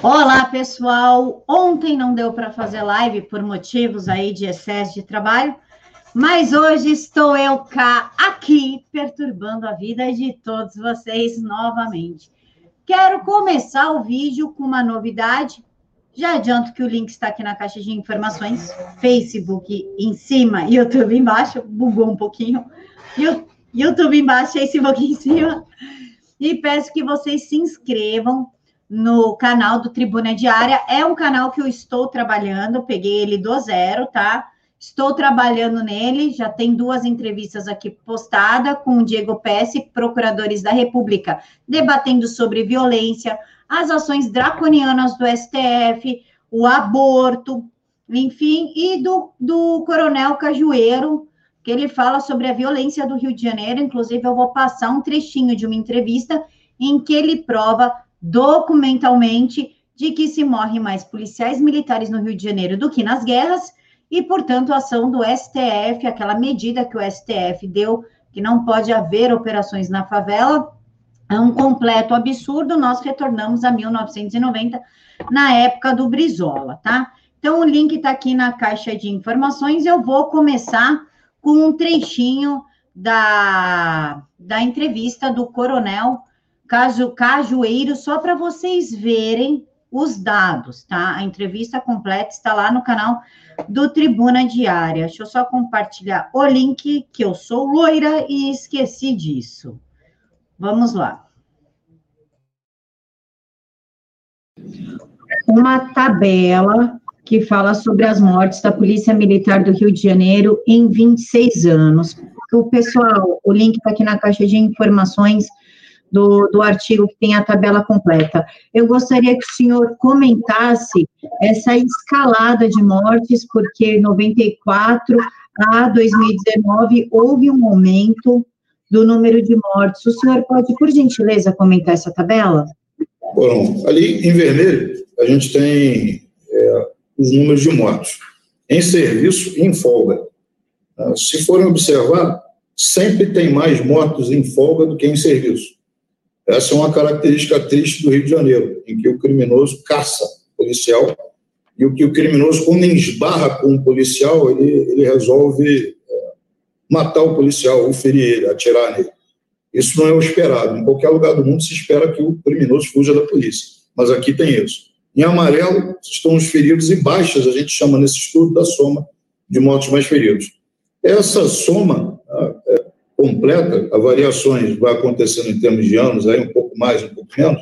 Olá, pessoal. Ontem não deu para fazer live por motivos aí de excesso de trabalho, mas hoje estou eu cá aqui perturbando a vida de todos vocês novamente. Quero começar o vídeo com uma novidade. Já adianto que o link está aqui na caixa de informações, Facebook em cima, YouTube embaixo, bugou um pouquinho. YouTube embaixo, Facebook em cima. E peço que vocês se inscrevam no canal do Tribuna Diária. É um canal que eu estou trabalhando, peguei ele do zero, tá? Estou trabalhando nele, já tem duas entrevistas aqui postadas com o Diego Pesce, procuradores da República, debatendo sobre violência, as ações draconianas do STF, o aborto, enfim, e do, do Coronel Cajueiro, que ele fala sobre a violência do Rio de Janeiro. Inclusive, eu vou passar um trechinho de uma entrevista em que ele prova documentalmente de que se morre mais policiais militares no Rio de Janeiro do que nas guerras, e, portanto, a ação do STF, aquela medida que o STF deu, que não pode haver operações na favela, é um completo absurdo. Nós retornamos a 1990, na época do Brizola, tá? Então, o link está aqui na caixa de informações. Eu vou começar com um trechinho da, da entrevista do coronel Caju, Cajueiro, só para vocês verem os dados, tá? A entrevista completa está lá no canal do Tribuna Diária. Deixa eu só compartilhar o link, que eu sou loira e esqueci disso. Vamos lá. Uma tabela que fala sobre as mortes da Polícia Militar do Rio de Janeiro em 26 anos. O pessoal, o link está aqui na caixa de informações do, do artigo que tem a tabela completa. Eu gostaria que o senhor comentasse essa escalada de mortes, porque 94 a 2019 houve um aumento do número de mortes. O senhor pode, por gentileza, comentar essa tabela? Bom, ali em vermelho, a gente tem é, os números de mortos em serviço e em folga. Ah, se forem observar, sempre tem mais mortos em folga do que em serviço. Essa é uma característica triste do Rio de Janeiro, em que o criminoso caça o policial e o que o criminoso, quando esbarra com o policial, ele, ele resolve é, matar o policial, ou ferir ele, atirar nele. Isso não é o esperado. Em qualquer lugar do mundo se espera que o criminoso fuja da polícia, mas aqui tem isso. Em amarelo estão os feridos e baixas, a gente chama nesse estudo da soma de mortos mais feridos. Essa soma é, completa, a variações vai acontecendo em termos de anos, aí um pouco mais, um pouco menos,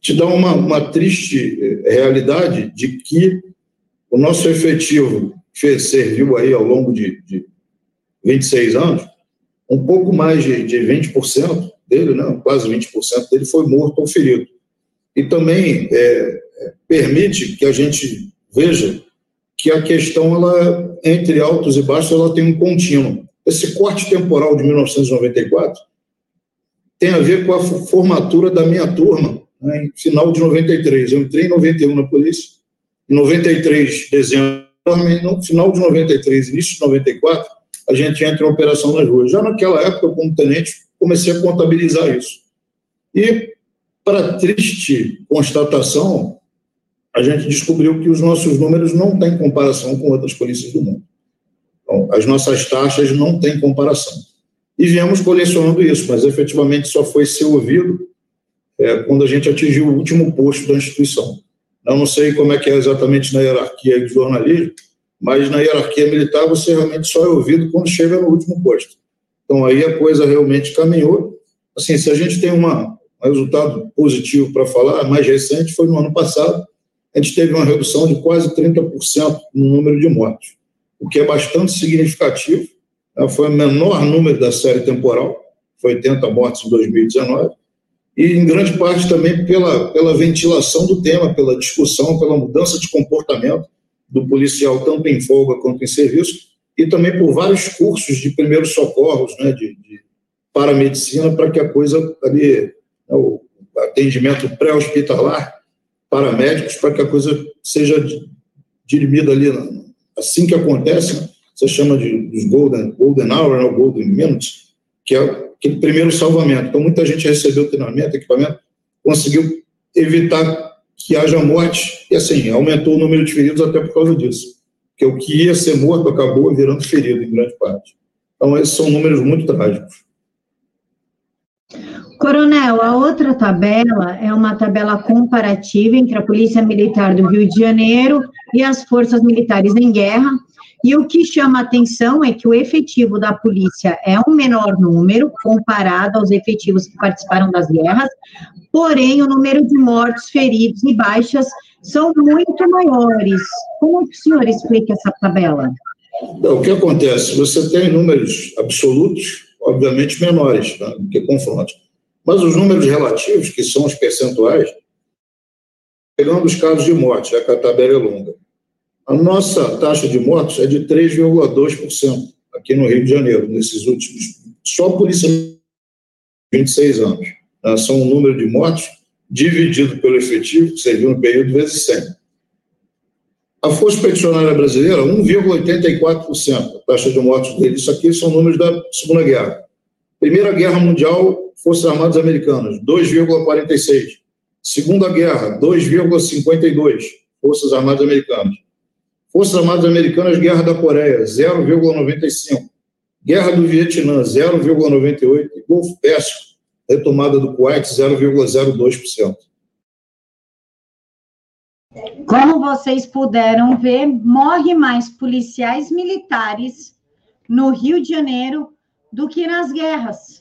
te dá uma, uma triste eh, realidade de que o nosso efetivo fez, serviu aí ao longo de, de 26 anos, um pouco mais de, de 20% dele, né, quase 20% dele foi morto ou ferido. E também é, permite que a gente veja que a questão, ela, entre altos e baixos, ela tem um contínuo. Esse corte temporal de 1994 tem a ver com a formatura da minha turma, né, em final de 93. Eu entrei em 91 na polícia, em 93, dezembro, no final de 93, início de 94, a gente entra em operação nas ruas. Já naquela época, como tenente, comecei a contabilizar isso. E, para triste constatação, a gente descobriu que os nossos números não têm comparação com outras polícias do mundo. Então, as nossas taxas não têm comparação. E viemos colecionando isso, mas efetivamente só foi ser ouvido é, quando a gente atingiu o último posto da instituição. Eu não sei como é que é exatamente na hierarquia do jornalismo, mas na hierarquia militar você realmente só é ouvido quando chega no último posto. Então aí a coisa realmente caminhou. Assim, se a gente tem uma, um resultado positivo para falar, mais recente foi no ano passado, a gente teve uma redução de quase 30% no número de mortes o que é bastante significativo. Né? Foi o menor número da série temporal, foi 80 mortes em 2019, e em grande parte também pela, pela ventilação do tema, pela discussão, pela mudança de comportamento do policial, tanto em folga quanto em serviço, e também por vários cursos de primeiros socorros, né, de, de paramedicina, para que a coisa ali, né, o atendimento pré-hospitalar, paramédicos, para que a coisa seja dirimida ali assim que acontece, você chama de golden, golden hour, né, golden minutes, que é aquele primeiro salvamento. Então, muita gente recebeu treinamento, equipamento, conseguiu evitar que haja morte, e assim, aumentou o número de feridos até por causa disso. Porque o que ia ser morto acabou virando ferido, em grande parte. Então, esses são números muito trágicos. Coronel, a outra tabela é uma tabela comparativa entre a Polícia Militar do Rio de Janeiro e as forças militares em guerra. E o que chama atenção é que o efetivo da polícia é um menor número comparado aos efetivos que participaram das guerras, porém o número de mortos, feridos e baixas são muito maiores. Como o senhor explica essa tabela? O que acontece? Você tem números absolutos, obviamente menores né, do que confrontos, mas os números relativos, que são os percentuais, pegando os casos de morte, já que a tabela é longa. A nossa taxa de mortos é de 3,2% aqui no Rio de Janeiro, nesses últimos. Só polícia 26 anos. Né? São o número de mortos dividido pelo efetivo, que serviu no período, vezes 100. A Força Expedicionária Brasileira, 1,84%, a taxa de mortos dele. Isso aqui são números da Segunda Guerra. Primeira Guerra Mundial, Forças Armadas Americanas, 2,46%. Segunda Guerra, 2,52%, Forças Armadas Americanas. Forças Armadas Americanas, Guerra da Coreia, 0,95. Guerra do Vietnã, 0,98. E Golfo Pérsico, retomada do Kuwait, 0,02%. Como vocês puderam ver, morre mais policiais militares no Rio de Janeiro do que nas guerras.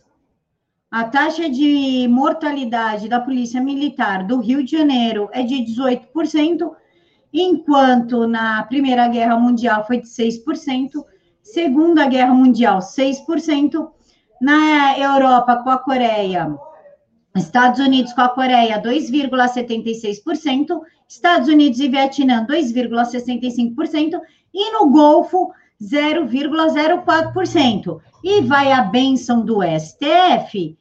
A taxa de mortalidade da Polícia Militar do Rio de Janeiro é de 18%, enquanto na Primeira Guerra Mundial foi de 6%, Segunda Guerra Mundial, 6%, na Europa com a Coreia, Estados Unidos com a Coreia, 2,76%, Estados Unidos e Vietnã, 2,65%, e no Golfo, 0,04%. E vai a benção do STF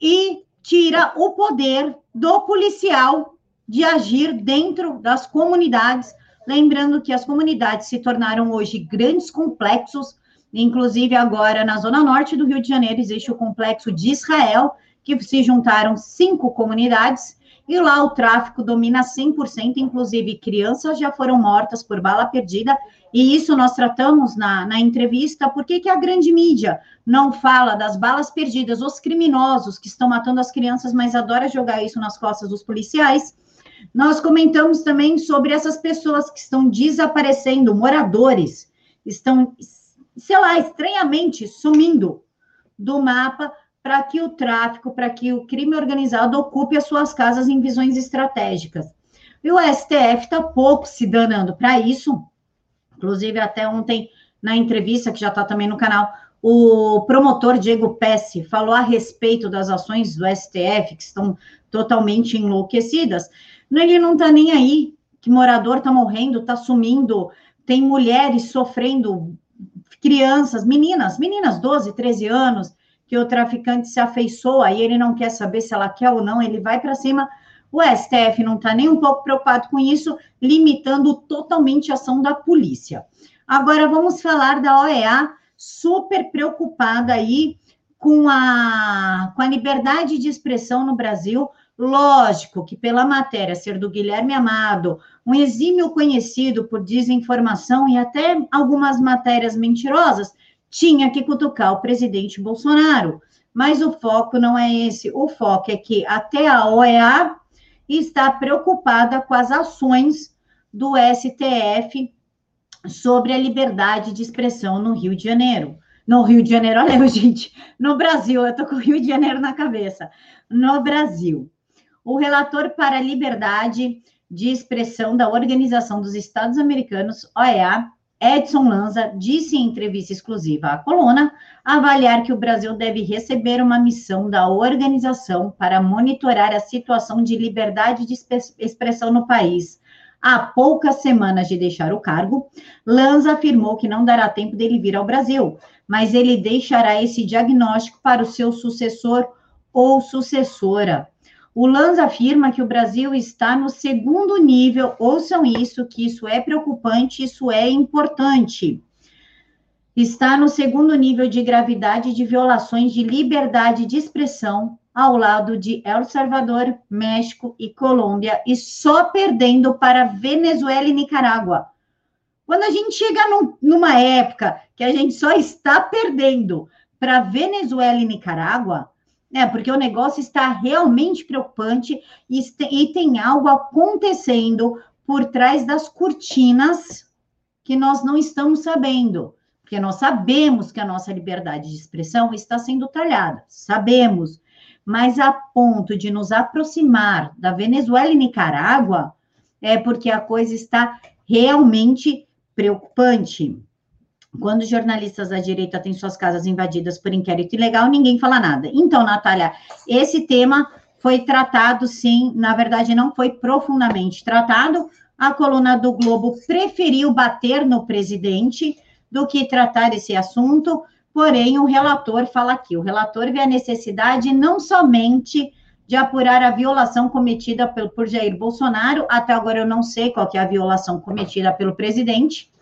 e tira o poder do policial de agir dentro das comunidades. Lembrando que as comunidades se tornaram hoje grandes complexos, inclusive agora na zona norte do Rio de Janeiro existe o complexo de Israel, que se juntaram cinco comunidades, e lá o tráfico domina 100%, inclusive crianças já foram mortas por bala perdida, e isso nós tratamos na, na entrevista, por que, que a grande mídia não fala das balas perdidas, os criminosos que estão matando as crianças, mas adora jogar isso nas costas dos policiais, nós comentamos também sobre essas pessoas que estão desaparecendo, moradores, estão, sei lá, estranhamente sumindo do mapa para que o tráfico, para que o crime organizado ocupe as suas casas em visões estratégicas. E o STF está pouco se danando para isso. Inclusive, até ontem, na entrevista, que já está também no canal, o promotor Diego Pesce falou a respeito das ações do STF, que estão totalmente enlouquecidas. Ele não está nem aí, que morador está morrendo, está sumindo, tem mulheres sofrendo, crianças, meninas, meninas 12, 13 anos, que o traficante se afeiçoa e ele não quer saber se ela quer ou não, ele vai para cima. O STF não está nem um pouco preocupado com isso, limitando totalmente a ação da polícia. Agora vamos falar da OEA, super preocupada aí com a, com a liberdade de expressão no Brasil, Lógico que, pela matéria ser do Guilherme Amado, um exímio conhecido por desinformação e até algumas matérias mentirosas, tinha que cutucar o presidente Bolsonaro. Mas o foco não é esse. O foco é que até a OEA está preocupada com as ações do STF sobre a liberdade de expressão no Rio de Janeiro. No Rio de Janeiro, olha, gente, no Brasil, eu tô com o Rio de Janeiro na cabeça. No Brasil o relator para a liberdade de expressão da Organização dos Estados Americanos, OEA, Edson Lanza, disse em entrevista exclusiva à coluna avaliar que o Brasil deve receber uma missão da organização para monitorar a situação de liberdade de expressão no país. Há poucas semanas de deixar o cargo, Lanza afirmou que não dará tempo dele vir ao Brasil, mas ele deixará esse diagnóstico para o seu sucessor ou sucessora. O Lanz afirma que o Brasil está no segundo nível, ouçam isso, que isso é preocupante, isso é importante. Está no segundo nível de gravidade de violações de liberdade de expressão ao lado de El Salvador, México e Colômbia, e só perdendo para Venezuela e Nicarágua. Quando a gente chega num, numa época que a gente só está perdendo para Venezuela e Nicarágua, né, porque o negócio está realmente preocupante e, e tem algo acontecendo por trás das cortinas que nós não estamos sabendo. Porque nós sabemos que a nossa liberdade de expressão está sendo talhada, sabemos, mas a ponto de nos aproximar da Venezuela e Nicarágua, é porque a coisa está realmente preocupante. Quando jornalistas da direita têm suas casas invadidas por inquérito ilegal, ninguém fala nada. Então, Natália, esse tema foi tratado, sim, na verdade, não foi profundamente tratado. A coluna do Globo preferiu bater no presidente do que tratar esse assunto. Porém, o relator fala aqui: o relator vê a necessidade não somente de apurar a violação cometida por, Jair Bolsonaro, até agora eu não sei qual é a violação cometida pelo presidente,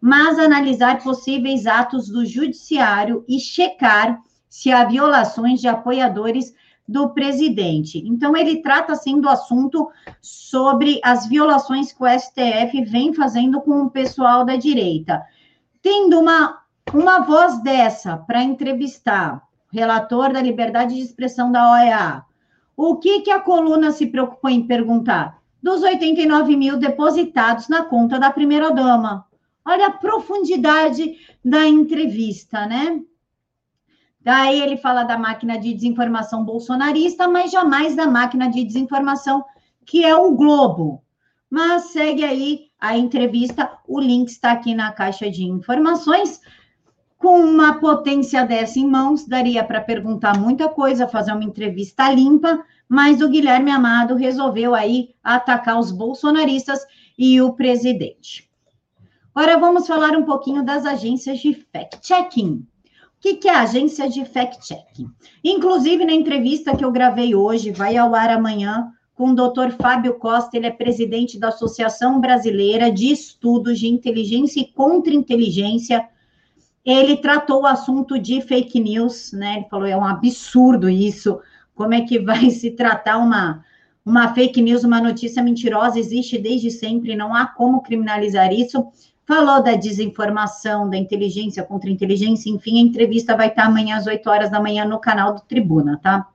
mas analisar possíveis atos do judiciário e checar se há violações de apoiadores do presidente. Então, ele trata, assim, do assunto sobre as violações que o STF vem fazendo com o pessoal da direita tendo uma, uma voz dessa para entrevistar relator da liberdade de expressão da OEA, o que, que a coluna se preocupou em perguntar? Dos 89 mil depositados na conta da primeira-dama. Olha a profundidade da entrevista, né? Daí ele fala da máquina de desinformação bolsonarista, mas jamais da máquina de desinformação que é o Globo. Mas segue aí a entrevista. O link está aqui na caixa de informações. Com uma potência dessa em mãos, daria para perguntar muita coisa, fazer uma entrevista limpa, mas o Guilherme Amado resolveu aí atacar os bolsonaristas e o presidente. Agora vamos falar um pouquinho das agências de fact-checking. O que, é a agência de fact-checking? Inclusive, na entrevista que eu gravei hoje, vai ao ar amanhã, com o doutor Fábio Costa, ele é presidente da Associação Brasileira de Estudos de Inteligência e Contra-Inteligência. Ele tratou o assunto de fake news, né? Ele falou: é um absurdo isso. Como é que vai se tratar uma, uma fake news, uma notícia mentirosa? Existe desde sempre, não há como criminalizar isso. Falou da desinformação, da inteligência contra inteligência, enfim, a entrevista vai estar amanhã às 8 horas da manhã no canal do Tribuna, tá?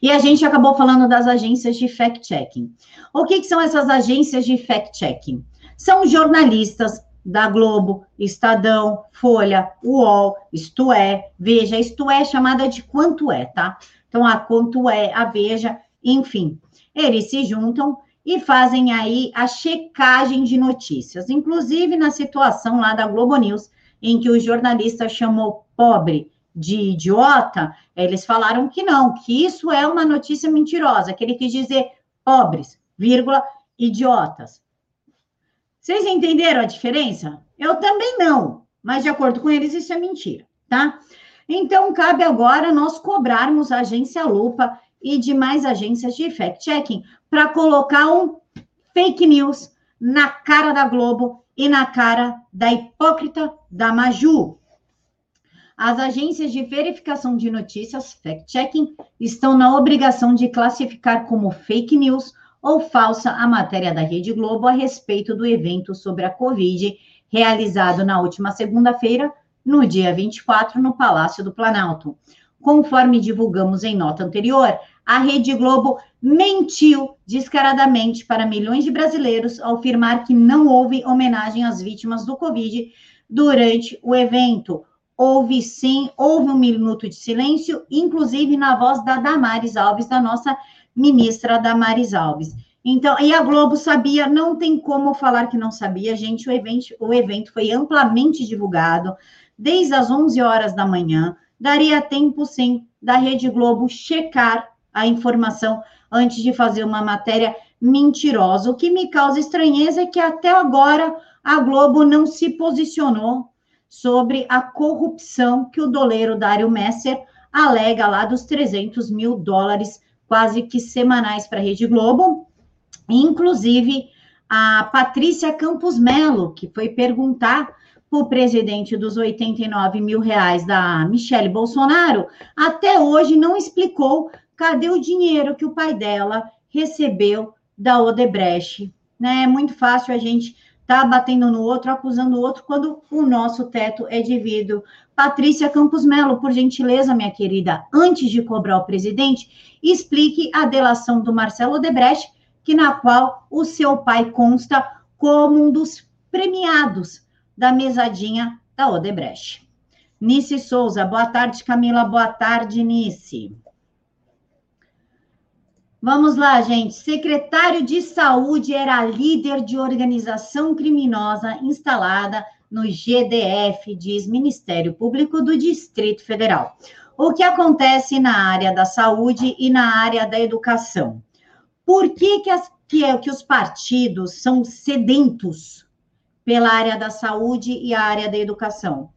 E a gente acabou falando das agências de fact-checking. O que, que são essas agências de fact-checking? São jornalistas da Globo, Estadão, Folha, UOL, Isto É, Veja, Isto É chamada de Quanto É, tá? Então, a Quanto É, a Veja, enfim, eles se juntam e fazem aí a checagem de notícias, inclusive na situação lá da Globo News, em que o jornalista chamou pobre de idiota, eles falaram que não, que isso é uma notícia mentirosa, que ele quis dizer pobres, vírgula, idiotas. Vocês entenderam a diferença? Eu também não, mas de acordo com eles, isso é mentira, tá? Então, cabe agora nós cobrarmos a agência Lupa e demais agências de fact-checking para colocar um fake news na cara da Globo e na cara da hipócrita da Maju. As agências de verificação de notícias, fact-checking, estão na obrigação de classificar como fake news ou falsa a matéria da Rede Globo a respeito do evento sobre a Covid realizado na última segunda-feira, no dia 24, no Palácio do Planalto. Conforme divulgamos em nota anterior, a Rede Globo mentiu descaradamente para milhões de brasileiros ao afirmar que não houve homenagem às vítimas do Covid durante o evento houve sim, houve um minuto de silêncio, inclusive na voz da Damares Alves, da nossa ministra Damares Alves. Então, e a Globo sabia, não tem como falar que não sabia, gente, o evento, o evento foi amplamente divulgado, desde as 11 horas da manhã, daria tempo, sim, da Rede Globo checar a informação antes de fazer uma matéria mentirosa. O que me causa estranheza é que até agora a Globo não se posicionou sobre a corrupção que o doleiro Dário Messer alega lá dos 300 mil dólares quase que semanais para a Rede Globo. Inclusive, a Patrícia Campos Melo, que foi perguntar para o presidente dos 89 mil reais da Michele Bolsonaro, até hoje não explicou cadê o dinheiro que o pai dela recebeu da Odebrecht? Né? É muito fácil a gente tá batendo no outro, acusando o outro, quando o nosso teto é devido. Patrícia Campos Melo, por gentileza, minha querida, antes de cobrar o presidente, explique a delação do Marcelo Odebrecht, que na qual o seu pai consta como um dos premiados da mesadinha da Odebrecht. Nice Souza, boa tarde, Camila, boa tarde, Nice. Vamos lá, gente. Secretário de Saúde era líder de organização criminosa instalada no GDF, diz Ministério Público do Distrito Federal. O que acontece na área da saúde e na área da educação? Por que, que, as, que, é, que os partidos são sedentos pela área da saúde e a área da educação?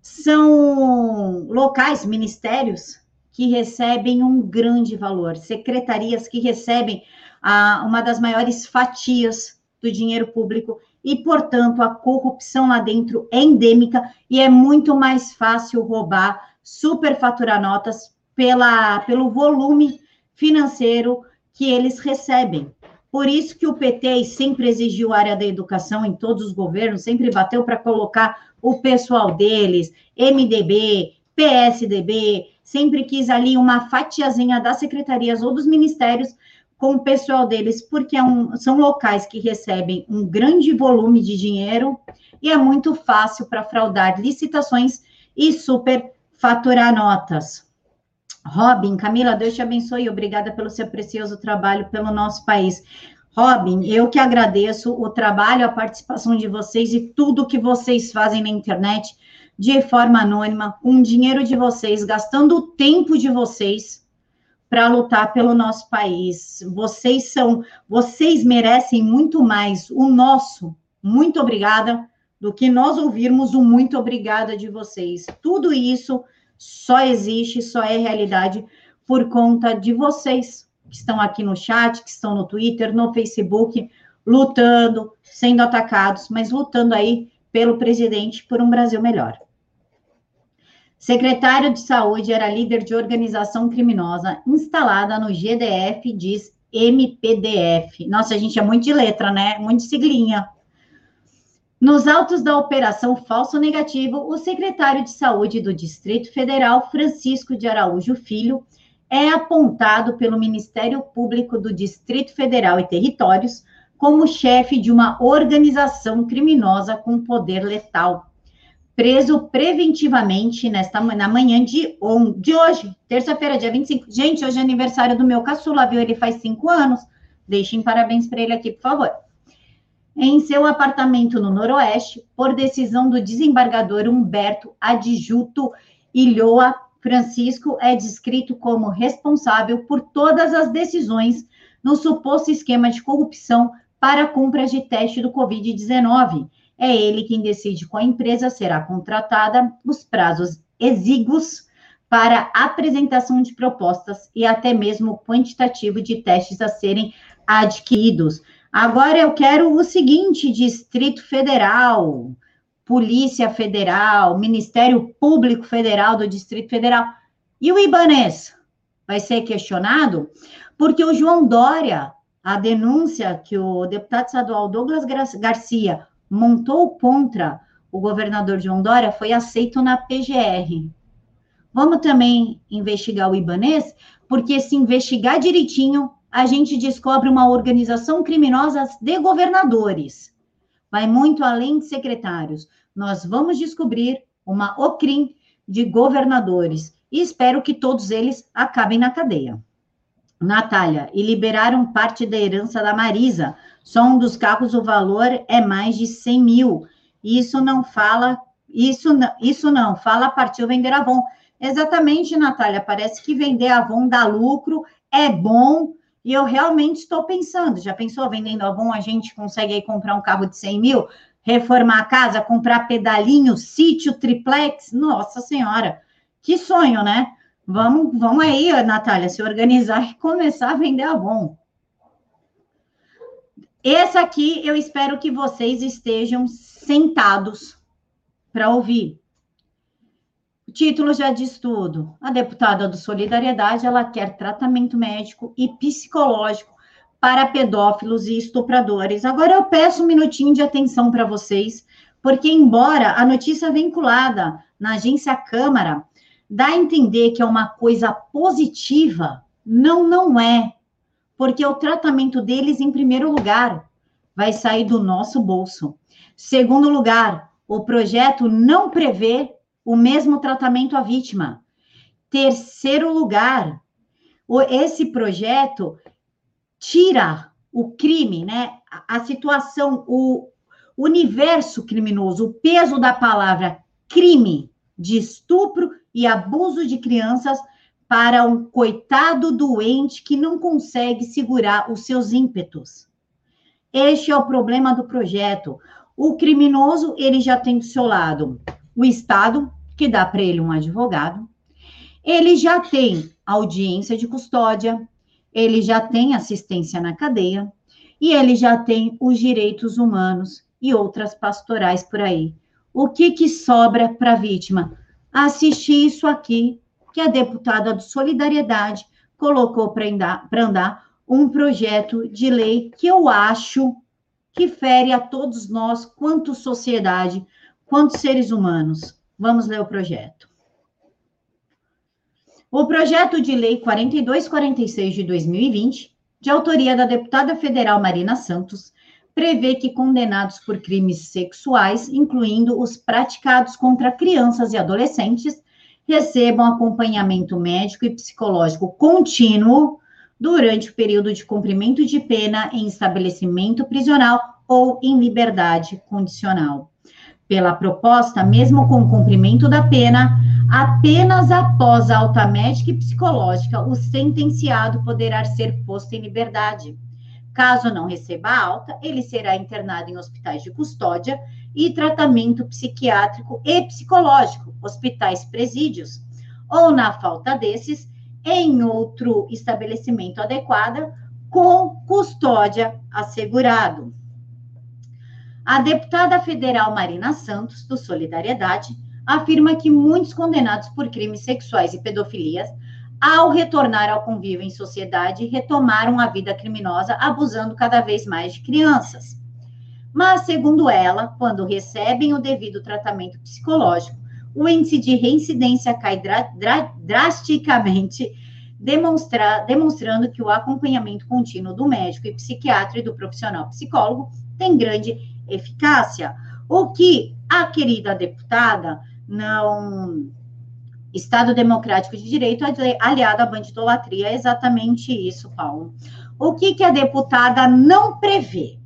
São locais, ministérios, que recebem um grande valor, secretarias que recebem a, uma das maiores fatias do dinheiro público e, portanto, a corrupção lá dentro é endêmica e é muito mais fácil roubar, superfaturar notas pela, pelo volume financeiro que eles recebem. Por isso que o PT sempre exigiu a área da educação em todos os governos, sempre bateu para colocar o pessoal deles, MDB, PSDB, sempre quis ali uma fatiazinha das secretarias ou dos ministérios com o pessoal deles, porque é um, são locais que recebem um grande volume de dinheiro e é muito fácil para fraudar licitações e super faturar notas. Robin, Camila, Deus te abençoe. Obrigada pelo seu precioso trabalho pelo nosso país. Robin, eu que agradeço o trabalho, a participação de vocês e tudo que vocês fazem na internet de forma anônima, com o dinheiro de vocês, gastando o tempo de vocês para lutar pelo nosso país. Vocês são, vocês merecem muito mais o nosso muito obrigada do que nós ouvirmos o muito obrigada de vocês. Tudo isso só existe, só é realidade por conta de vocês que estão aqui no chat, que estão no Twitter, no Facebook, lutando, sendo atacados, mas lutando aí pelo presidente por um Brasil melhor. Secretário de Saúde era líder de organização criminosa instalada no GDF, diz MPDF. Nossa, a gente é muito de letra, né? Muito de siglinha. Nos autos da Operação Falso Negativo, o secretário de Saúde do Distrito Federal, Francisco de Araújo Filho, é apontado pelo Ministério Público do Distrito Federal e Territórios como chefe de uma organização criminosa com poder letal preso preventivamente nesta na manhã de, on, de hoje, terça-feira, dia 25. Gente, hoje é aniversário do meu caçula, viu? Ele faz cinco anos. Deixem parabéns para ele aqui, por favor. Em seu apartamento no Noroeste, por decisão do desembargador Humberto Adjuto Ilhoa Francisco, é descrito como responsável por todas as decisões no suposto esquema de corrupção para compras de teste do Covid-19 é ele quem decide qual empresa será contratada, os prazos exíguos para apresentação de propostas e até mesmo quantitativo de testes a serem adquiridos. Agora eu quero o seguinte: Distrito Federal, Polícia Federal, Ministério Público Federal do Distrito Federal. E o Ibanês vai ser questionado? Porque o João Dória, a denúncia que o deputado estadual Douglas Garcia montou contra o governador João Dória foi aceito na PGR. Vamos também investigar o Ibanês, porque se investigar direitinho, a gente descobre uma organização criminosa de governadores. Vai muito além de secretários. Nós vamos descobrir uma OCRIM de governadores e espero que todos eles acabem na cadeia. Natália, e liberaram parte da herança da Marisa, só um dos carros, o valor é mais de 100 mil. Isso não fala, isso não, isso não, fala partiu vender Avon. Exatamente, Natália, parece que vender Avon dá lucro, é bom, e eu realmente estou pensando, já pensou, vendendo Avon, a gente consegue aí comprar um carro de 100 mil, reformar a casa, comprar pedalinho, sítio, triplex, nossa senhora, que sonho, né? Vamos, vamos aí, Natália, se organizar e começar a vender Avon. Esse aqui eu espero que vocês estejam sentados para ouvir. O título já diz tudo. A deputada do Solidariedade, ela quer tratamento médico e psicológico para pedófilos e estupradores. Agora eu peço um minutinho de atenção para vocês, porque embora a notícia vinculada na agência Câmara dá a entender que é uma coisa positiva, não, não é. Porque o tratamento deles, em primeiro lugar, vai sair do nosso bolso. Segundo lugar, o projeto não prevê o mesmo tratamento à vítima. Terceiro lugar, esse projeto tira o crime, né? A situação, o universo criminoso, o peso da palavra crime de estupro e abuso de crianças para um coitado doente que não consegue segurar os seus ímpetos. Este é o problema do projeto. O criminoso, ele já tem do seu lado o Estado, que dá para ele um advogado, ele já tem audiência de custódia, ele já tem assistência na cadeia e ele já tem os direitos humanos e outras pastorais por aí. O que, que sobra para a vítima? Assistir isso aqui, que a deputada do Solidariedade colocou para andar, andar um projeto de lei que eu acho que fere a todos nós, quanto sociedade, quanto seres humanos. Vamos ler o projeto. O projeto de lei 4246 de 2020, de autoria da deputada federal Marina Santos, prevê que condenados por crimes sexuais, incluindo os praticados contra crianças e adolescentes, recebam acompanhamento médico e psicológico contínuo durante o período de cumprimento de pena em estabelecimento prisional ou em liberdade condicional. Pela proposta, mesmo com o cumprimento da pena, apenas após a alta médica e psicológica, o sentenciado poderá ser posto em liberdade. Caso não receba alta, ele será internado em hospitais de custódia e tratamento psiquiátrico e psicológico, hospitais presídios, ou, na falta desses, em outro estabelecimento adequado, com custódia assegurado. A deputada federal Marina Santos, do Solidariedade, afirma que muitos condenados por crimes sexuais e pedofilias ao retornar ao convívio em sociedade, retomaram a vida criminosa, abusando cada vez mais de crianças. Mas, segundo ela, quando recebem o devido tratamento psicológico, o índice de reincidência cai dra dra drasticamente, demonstra demonstrando que o acompanhamento contínuo do médico e psiquiatra e do profissional psicólogo tem grande eficácia. O que a querida deputada não Estado Democrático de Direito aliado à bandidolatria. É exatamente isso, Paulo. O que, que a deputada não prevê?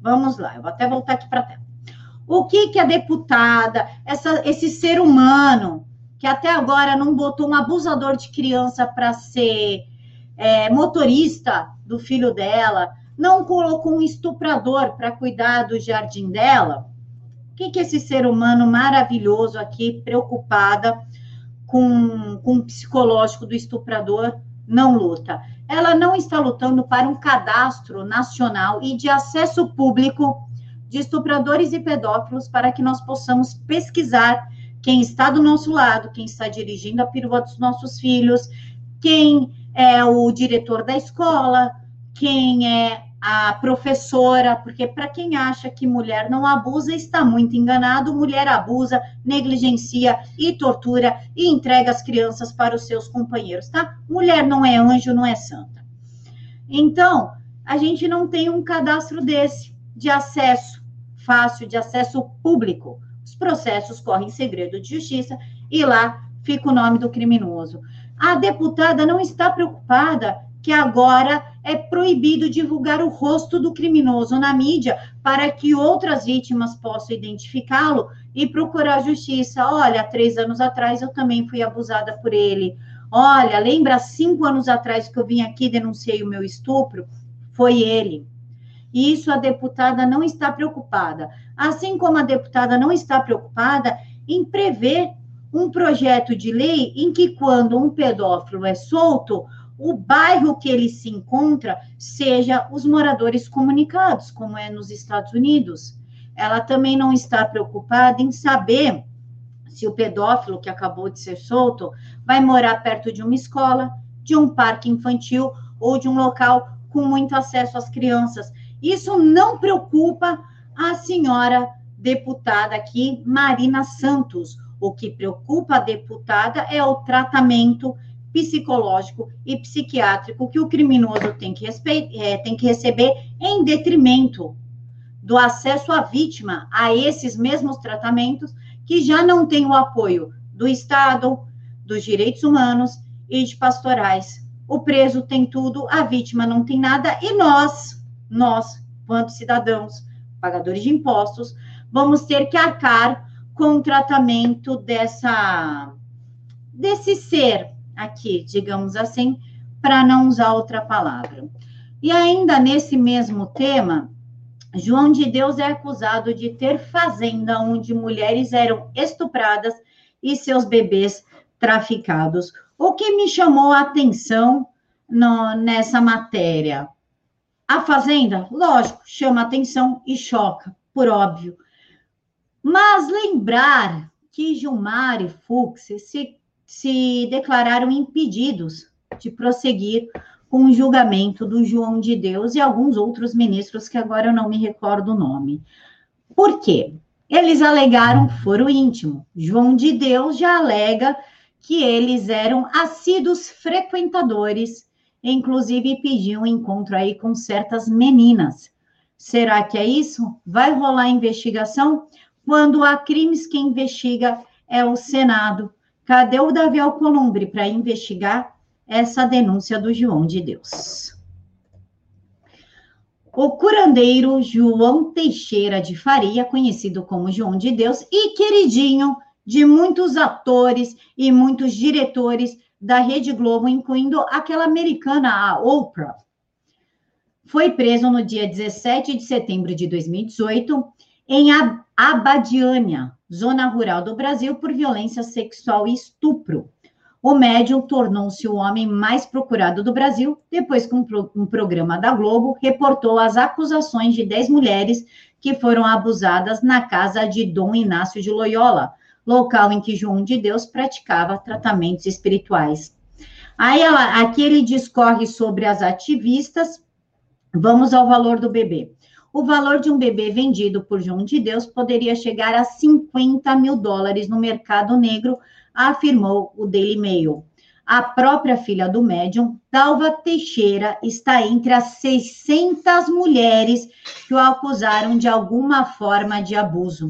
Vamos lá, eu vou até voltar aqui para a tela. O que, que a deputada, essa, esse ser humano, que até agora não botou um abusador de criança para ser é, motorista do filho dela, não colocou um estuprador para cuidar do jardim dela? O que, que esse ser humano maravilhoso aqui, preocupada, com, com o psicológico do estuprador não luta. Ela não está lutando para um cadastro nacional e de acesso público de estupradores e pedófilos para que nós possamos pesquisar quem está do nosso lado, quem está dirigindo a perua dos nossos filhos, quem é o diretor da escola, quem é a professora, porque para quem acha que mulher não abusa, está muito enganado. Mulher abusa, negligencia e tortura e entrega as crianças para os seus companheiros, tá? Mulher não é anjo, não é santa. Então, a gente não tem um cadastro desse de acesso fácil, de acesso público. Os processos correm em segredo de justiça e lá fica o nome do criminoso. A deputada não está preocupada que agora é proibido divulgar o rosto do criminoso na mídia para que outras vítimas possam identificá-lo e procurar justiça. Olha, três anos atrás eu também fui abusada por ele. Olha, lembra cinco anos atrás que eu vim aqui e denunciei o meu estupro? Foi ele. E isso a deputada não está preocupada. Assim como a deputada não está preocupada em prever um projeto de lei em que, quando um pedófilo é solto, o bairro que ele se encontra seja os moradores comunicados, como é nos Estados Unidos. Ela também não está preocupada em saber se o pedófilo que acabou de ser solto vai morar perto de uma escola, de um parque infantil ou de um local com muito acesso às crianças. Isso não preocupa a senhora deputada aqui, Marina Santos. O que preocupa a deputada é o tratamento psicológico e psiquiátrico que o criminoso tem que, é, tem que receber em detrimento do acesso à vítima a esses mesmos tratamentos que já não tem o apoio do Estado, dos direitos humanos e de pastorais. O preso tem tudo, a vítima não tem nada e nós, nós, quanto cidadãos, pagadores de impostos, vamos ter que arcar com o tratamento dessa desse ser aqui, digamos assim, para não usar outra palavra. E ainda nesse mesmo tema, João de Deus é acusado de ter fazenda onde mulheres eram estupradas e seus bebês traficados. O que me chamou a atenção no, nessa matéria? A fazenda, lógico, chama atenção e choca, por óbvio. Mas lembrar que Gilmar e Fux se, se declararam impedidos de prosseguir com o julgamento do João de Deus e alguns outros ministros que agora eu não me recordo o nome. Por quê? Eles alegaram foro íntimo. João de Deus já alega que eles eram assíduos frequentadores, inclusive pediam um encontro aí com certas meninas. Será que é isso? Vai rolar investigação? Quando há crimes, quem investiga é o Senado. Cadê o Davi Alcolumbre para investigar essa denúncia do João de Deus. O curandeiro João Teixeira de Faria, conhecido como João de Deus e queridinho de muitos atores e muitos diretores da Rede Globo, incluindo aquela americana, a Oprah, foi preso no dia 17 de setembro de 2018 em Abadiânia, zona rural do Brasil, por violência sexual e estupro. O médium tornou-se o homem mais procurado do Brasil depois que um, um, programa da Globo reportou as acusações de 10 mulheres que foram abusadas na casa de Dom Inácio de Loyola, local em que João de Deus praticava tratamentos espirituais. Aí ela, aqui ele discorre sobre as ativistas. Vamos ao valor do bebê. O valor de um bebê vendido por João de Deus poderia chegar a 50 mil dólares no mercado negro afirmou o Daily Mail. A própria filha do médium, Dalva Teixeira, está entre as 600 mulheres que o acusaram de alguma forma de abuso.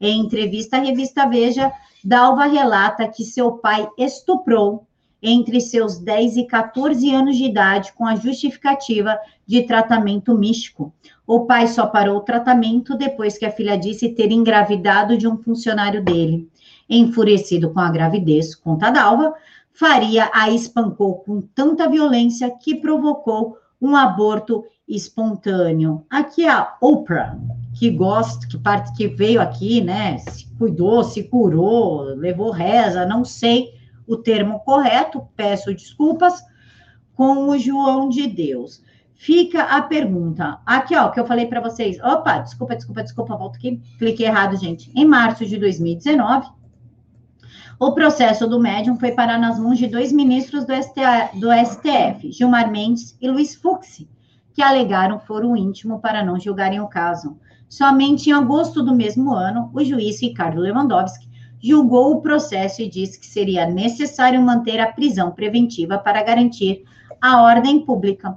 Em entrevista à revista Veja, Dalva relata que seu pai estuprou entre seus 10 e 14 anos de idade com a justificativa de tratamento místico. O pai só parou o tratamento depois que a filha disse ter engravidado de um funcionário dele. Enfurecido com a gravidez, conta Dalva, Faria a espancou com tanta violência que provocou um aborto espontâneo. Aqui é a Oprah, que gosta, que parte que veio aqui, né? Se cuidou, se curou, levou reza, não sei o termo correto, peço desculpas, com o João de Deus. Fica a pergunta. Aqui, ó, que eu falei para vocês. Opa, desculpa, desculpa, desculpa, volta aqui. Cliquei errado, gente. Em março de 2019, o processo do médium foi parar nas mãos de dois ministros do, do STF, Gilmar Mendes e Luiz Fux, que alegaram foro íntimo para não julgarem o caso. Somente em agosto do mesmo ano, o juiz Ricardo Lewandowski julgou o processo e disse que seria necessário manter a prisão preventiva para garantir a ordem pública.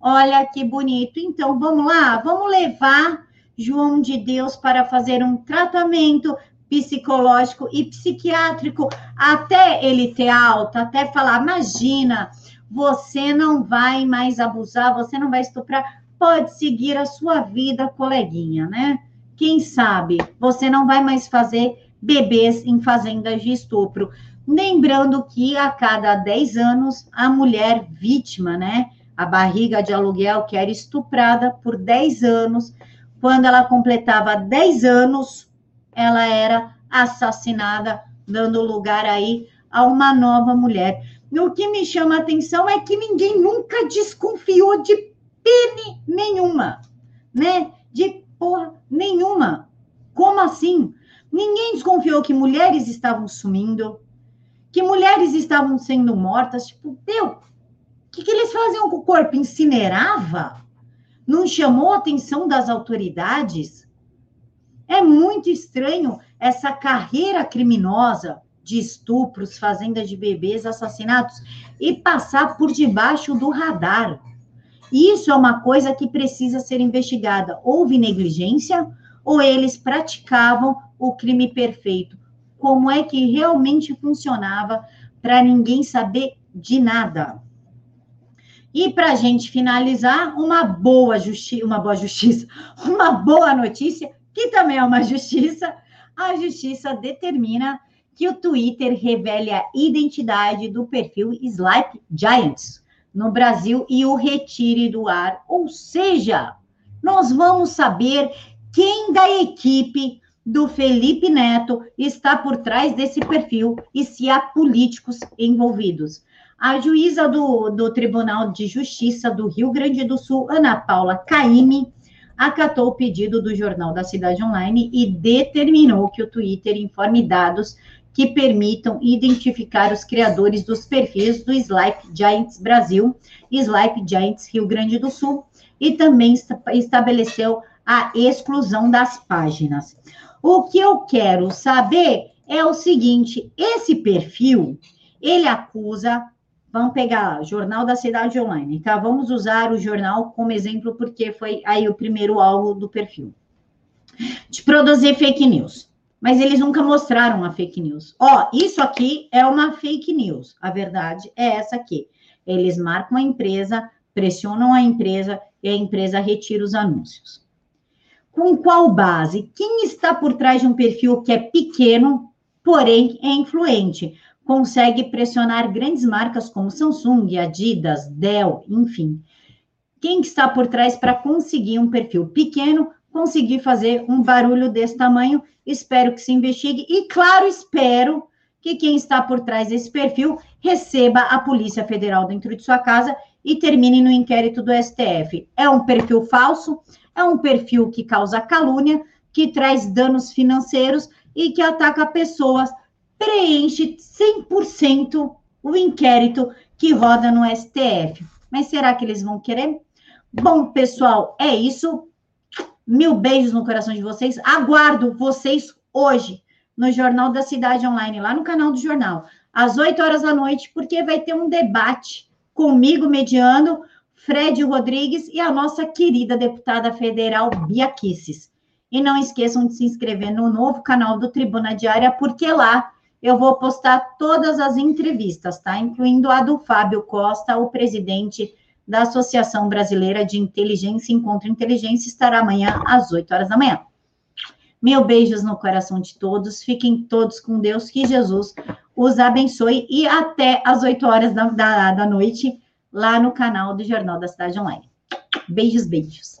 Olha que bonito. Então, vamos lá, vamos levar João de Deus para fazer um tratamento psicológico e psiquiátrico, até ele ter alta, até falar, imagina, você não vai mais abusar, você não vai estuprar, pode seguir a sua vida, coleguinha, né? Quem sabe você não vai mais fazer bebês em fazendas de estupro. Lembrando que a cada 10 anos, a mulher vítima, né? A barriga de aluguel que era estuprada por 10 anos, quando ela completava 10 anos, ela era assassinada, dando lugar aí a uma nova mulher. O que me chama a atenção é que ninguém nunca desconfiou de pene nenhuma, né? De porra nenhuma. Como assim? Ninguém desconfiou que mulheres estavam sumindo, que mulheres estavam sendo mortas. Tipo, deu. O que, que eles faziam com o corpo? Incinerava? Não chamou a atenção das autoridades? É muito estranho essa carreira criminosa de estupros, fazenda de bebês, assassinatos e passar por debaixo do radar. Isso é uma coisa que precisa ser investigada. Houve negligência ou eles praticavam o crime perfeito? Como é que realmente funcionava para ninguém saber de nada? E para a gente finalizar, uma boa justiça, uma boa justiça, uma boa notícia, que também é uma justiça, a justiça determina que o Twitter revele a identidade do perfil Slipe Giants no Brasil e o retire do ar. Ou seja, nós vamos saber quem da equipe do Felipe Neto está por trás desse perfil e se há políticos envolvidos. A juíza do, do Tribunal de Justiça do Rio Grande do Sul, Ana Paula Caime, acatou o pedido do Jornal da Cidade Online e determinou que o Twitter informe dados que permitam identificar os criadores dos perfis do Slipe Giants Brasil e Slipe Giants Rio Grande do Sul e também estabeleceu a exclusão das páginas. O que eu quero saber é o seguinte: esse perfil ele acusa. Vamos pegar Jornal da Cidade Online, tá? Vamos usar o jornal como exemplo, porque foi aí o primeiro alvo do perfil. De produzir fake news. Mas eles nunca mostraram a fake news. Ó, isso aqui é uma fake news. A verdade é essa aqui. Eles marcam a empresa, pressionam a empresa e a empresa retira os anúncios. Com qual base? Quem está por trás de um perfil que é pequeno, porém é influente? Consegue pressionar grandes marcas como Samsung, Adidas, Dell, enfim. Quem está por trás para conseguir um perfil pequeno, conseguir fazer um barulho desse tamanho? Espero que se investigue e, claro, espero que quem está por trás desse perfil receba a Polícia Federal dentro de sua casa e termine no inquérito do STF. É um perfil falso? É um perfil que causa calúnia, que traz danos financeiros e que ataca pessoas, preenche 100% o inquérito que roda no STF. Mas será que eles vão querer? Bom, pessoal, é isso. Mil beijos no coração de vocês. Aguardo vocês hoje no Jornal da Cidade Online, lá no canal do jornal, às 8 horas da noite, porque vai ter um debate comigo mediando Fred Rodrigues e a nossa querida deputada federal Bia Kisses. E não esqueçam de se inscrever no novo canal do Tribuna Diária, porque lá eu vou postar todas as entrevistas, tá? Incluindo a do Fábio Costa, o presidente da Associação Brasileira de Inteligência e Encontro Inteligência, estará amanhã às 8 horas da manhã. Meu beijos no coração de todos, fiquem todos com Deus, que Jesus os abençoe e até às 8 horas da, da, da noite lá no canal do Jornal da Cidade Online. Beijos, beijos.